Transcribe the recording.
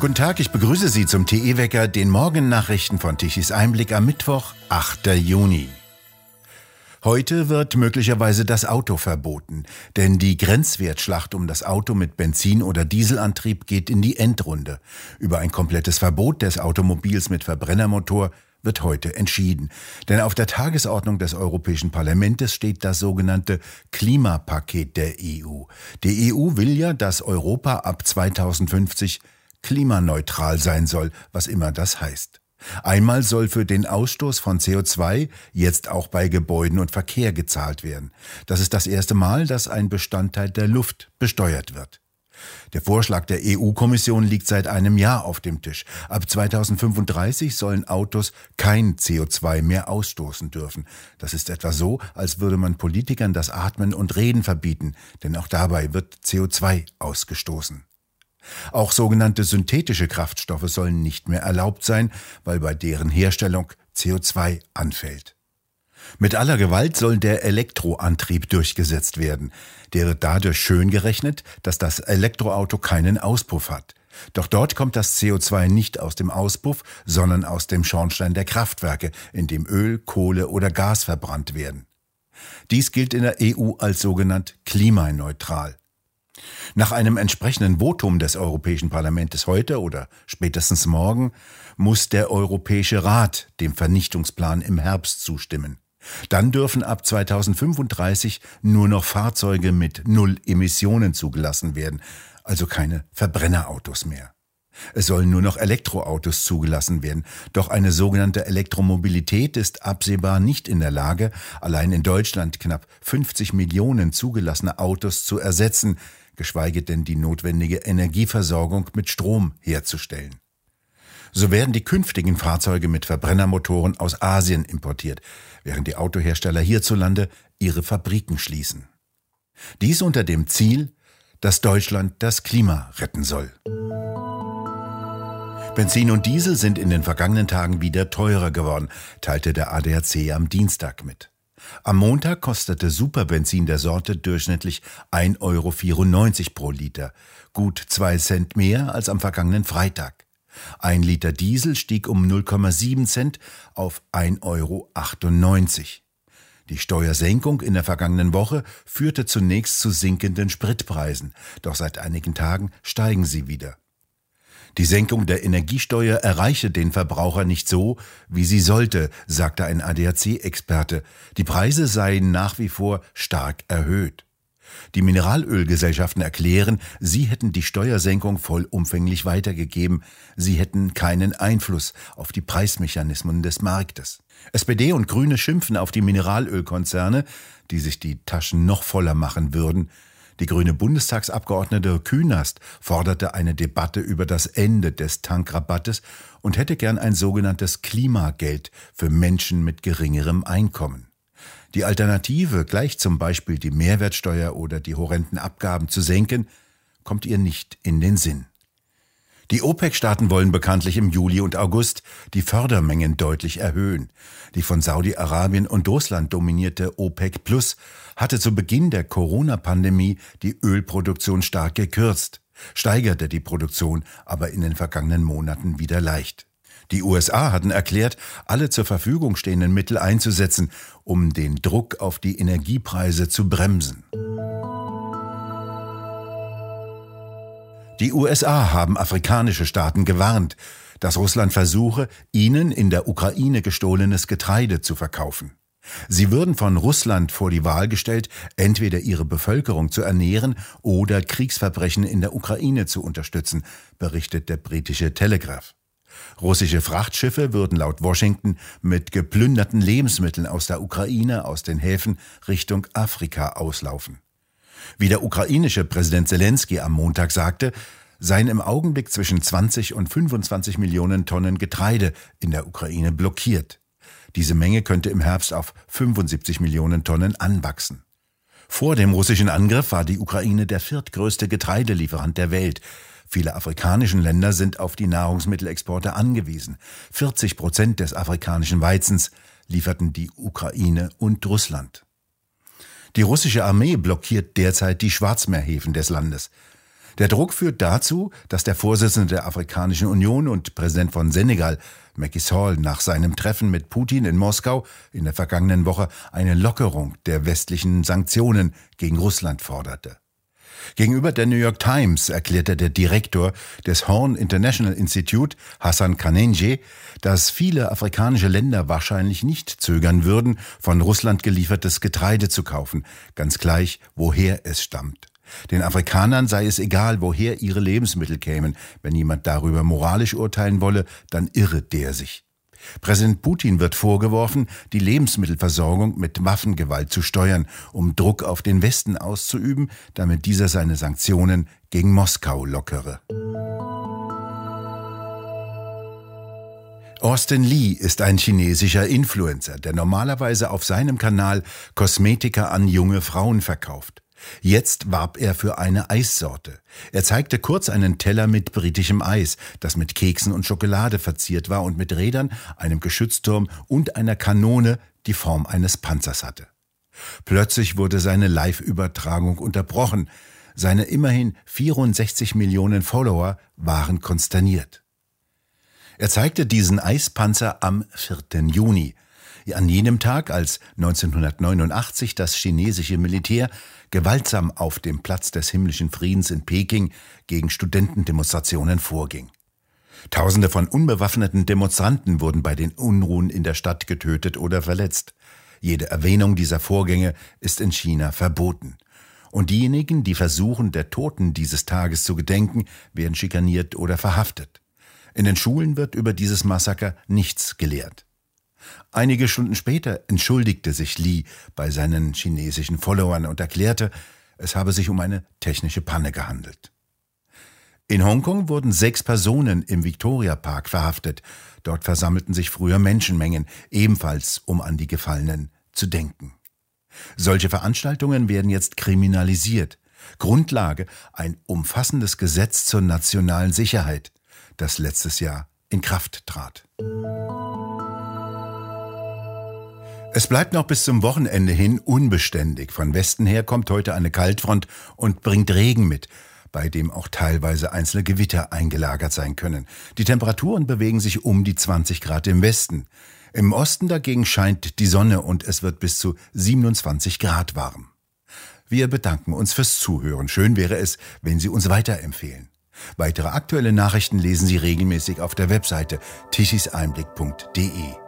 Guten Tag, ich begrüße Sie zum TE-Wecker, den Morgennachrichten von Tichys Einblick am Mittwoch, 8. Juni. Heute wird möglicherweise das Auto verboten, denn die Grenzwertschlacht um das Auto mit Benzin- oder Dieselantrieb geht in die Endrunde. Über ein komplettes Verbot des Automobils mit Verbrennermotor wird heute entschieden. Denn auf der Tagesordnung des Europäischen Parlaments steht das sogenannte Klimapaket der EU. Die EU will ja, dass Europa ab 2050 klimaneutral sein soll, was immer das heißt. Einmal soll für den Ausstoß von CO2 jetzt auch bei Gebäuden und Verkehr gezahlt werden. Das ist das erste Mal, dass ein Bestandteil der Luft besteuert wird. Der Vorschlag der EU-Kommission liegt seit einem Jahr auf dem Tisch. Ab 2035 sollen Autos kein CO2 mehr ausstoßen dürfen. Das ist etwa so, als würde man Politikern das Atmen und Reden verbieten, denn auch dabei wird CO2 ausgestoßen. Auch sogenannte synthetische Kraftstoffe sollen nicht mehr erlaubt sein, weil bei deren Herstellung CO2 anfällt. Mit aller Gewalt soll der Elektroantrieb durchgesetzt werden. Der wird dadurch schön gerechnet, dass das Elektroauto keinen Auspuff hat. Doch dort kommt das CO2 nicht aus dem Auspuff, sondern aus dem Schornstein der Kraftwerke, in dem Öl, Kohle oder Gas verbrannt werden. Dies gilt in der EU als sogenannt klimaneutral. Nach einem entsprechenden Votum des Europäischen Parlaments heute oder spätestens morgen muss der Europäische Rat dem Vernichtungsplan im Herbst zustimmen. Dann dürfen ab 2035 nur noch Fahrzeuge mit Null Emissionen zugelassen werden, also keine Verbrennerautos mehr. Es sollen nur noch Elektroautos zugelassen werden, doch eine sogenannte Elektromobilität ist absehbar nicht in der Lage, allein in Deutschland knapp 50 Millionen zugelassene Autos zu ersetzen, geschweige denn die notwendige Energieversorgung mit Strom herzustellen. So werden die künftigen Fahrzeuge mit Verbrennermotoren aus Asien importiert, während die Autohersteller hierzulande ihre Fabriken schließen. Dies unter dem Ziel, dass Deutschland das Klima retten soll. Benzin und Diesel sind in den vergangenen Tagen wieder teurer geworden, teilte der ADAC am Dienstag mit. Am Montag kostete Superbenzin der Sorte durchschnittlich 1,94 Euro pro Liter, gut zwei Cent mehr als am vergangenen Freitag. Ein Liter Diesel stieg um 0,7 Cent auf 1,98 Euro. Die Steuersenkung in der vergangenen Woche führte zunächst zu sinkenden Spritpreisen, doch seit einigen Tagen steigen sie wieder. Die Senkung der Energiesteuer erreiche den Verbraucher nicht so, wie sie sollte, sagte ein ADAC-Experte. Die Preise seien nach wie vor stark erhöht. Die Mineralölgesellschaften erklären, sie hätten die Steuersenkung vollumfänglich weitergegeben, sie hätten keinen Einfluss auf die Preismechanismen des Marktes. SPD und Grüne schimpfen auf die Mineralölkonzerne, die sich die Taschen noch voller machen würden. Die grüne Bundestagsabgeordnete Künast forderte eine Debatte über das Ende des Tankrabattes und hätte gern ein sogenanntes Klimageld für Menschen mit geringerem Einkommen. Die Alternative, gleich zum Beispiel die Mehrwertsteuer oder die horrenden Abgaben zu senken, kommt ihr nicht in den Sinn. Die OPEC-Staaten wollen bekanntlich im Juli und August die Fördermengen deutlich erhöhen. Die von Saudi-Arabien und Russland dominierte OPEC Plus hatte zu Beginn der Corona-Pandemie die Ölproduktion stark gekürzt, steigerte die Produktion aber in den vergangenen Monaten wieder leicht. Die USA hatten erklärt, alle zur Verfügung stehenden Mittel einzusetzen, um den Druck auf die Energiepreise zu bremsen. Die USA haben afrikanische Staaten gewarnt, dass Russland versuche, ihnen in der Ukraine gestohlenes Getreide zu verkaufen. Sie würden von Russland vor die Wahl gestellt, entweder ihre Bevölkerung zu ernähren oder Kriegsverbrechen in der Ukraine zu unterstützen, berichtet der britische Telegraph. Russische Frachtschiffe würden laut Washington mit geplünderten Lebensmitteln aus der Ukraine aus den Häfen Richtung Afrika auslaufen. Wie der ukrainische Präsident Zelensky am Montag sagte, seien im Augenblick zwischen 20 und 25 Millionen Tonnen Getreide in der Ukraine blockiert. Diese Menge könnte im Herbst auf 75 Millionen Tonnen anwachsen. Vor dem russischen Angriff war die Ukraine der viertgrößte Getreidelieferant der Welt. Viele afrikanischen Länder sind auf die Nahrungsmittelexporte angewiesen. 40 Prozent des afrikanischen Weizens lieferten die Ukraine und Russland. Die russische Armee blockiert derzeit die Schwarzmeerhäfen des Landes. Der Druck führt dazu, dass der Vorsitzende der Afrikanischen Union und Präsident von Senegal, Macky Sall, nach seinem Treffen mit Putin in Moskau in der vergangenen Woche eine Lockerung der westlichen Sanktionen gegen Russland forderte. Gegenüber der New York Times erklärte der Direktor des Horn International Institute, Hassan Kanenje, dass viele afrikanische Länder wahrscheinlich nicht zögern würden, von Russland geliefertes Getreide zu kaufen, ganz gleich, woher es stammt. Den Afrikanern sei es egal, woher ihre Lebensmittel kämen. Wenn jemand darüber moralisch urteilen wolle, dann irre der sich. Präsident Putin wird vorgeworfen, die Lebensmittelversorgung mit Waffengewalt zu steuern, um Druck auf den Westen auszuüben, damit dieser seine Sanktionen gegen Moskau lockere. Austin Lee ist ein chinesischer Influencer, der normalerweise auf seinem Kanal Kosmetika an junge Frauen verkauft. Jetzt warb er für eine Eissorte. Er zeigte kurz einen Teller mit britischem Eis, das mit Keksen und Schokolade verziert war und mit Rädern, einem Geschützturm und einer Kanone die Form eines Panzers hatte. Plötzlich wurde seine Live-Übertragung unterbrochen. Seine immerhin 64 Millionen Follower waren konsterniert. Er zeigte diesen Eispanzer am 4. Juni, an jenem Tag, als 1989 das chinesische Militär gewaltsam auf dem Platz des himmlischen Friedens in Peking gegen Studentendemonstrationen vorging. Tausende von unbewaffneten Demonstranten wurden bei den Unruhen in der Stadt getötet oder verletzt. Jede Erwähnung dieser Vorgänge ist in China verboten. Und diejenigen, die versuchen, der Toten dieses Tages zu gedenken, werden schikaniert oder verhaftet. In den Schulen wird über dieses Massaker nichts gelehrt. Einige Stunden später entschuldigte sich Lee bei seinen chinesischen Followern und erklärte, es habe sich um eine technische Panne gehandelt. In Hongkong wurden sechs Personen im Victoria Park verhaftet. Dort versammelten sich früher Menschenmengen, ebenfalls um an die Gefallenen zu denken. Solche Veranstaltungen werden jetzt kriminalisiert. Grundlage ein umfassendes Gesetz zur nationalen Sicherheit, das letztes Jahr in Kraft trat. Es bleibt noch bis zum Wochenende hin unbeständig. Von Westen her kommt heute eine Kaltfront und bringt Regen mit, bei dem auch teilweise einzelne Gewitter eingelagert sein können. Die Temperaturen bewegen sich um die 20 Grad im Westen. Im Osten dagegen scheint die Sonne und es wird bis zu 27 Grad warm. Wir bedanken uns fürs Zuhören. Schön wäre es, wenn Sie uns weiterempfehlen. Weitere aktuelle Nachrichten lesen Sie regelmäßig auf der Webseite tischiseinblick.de.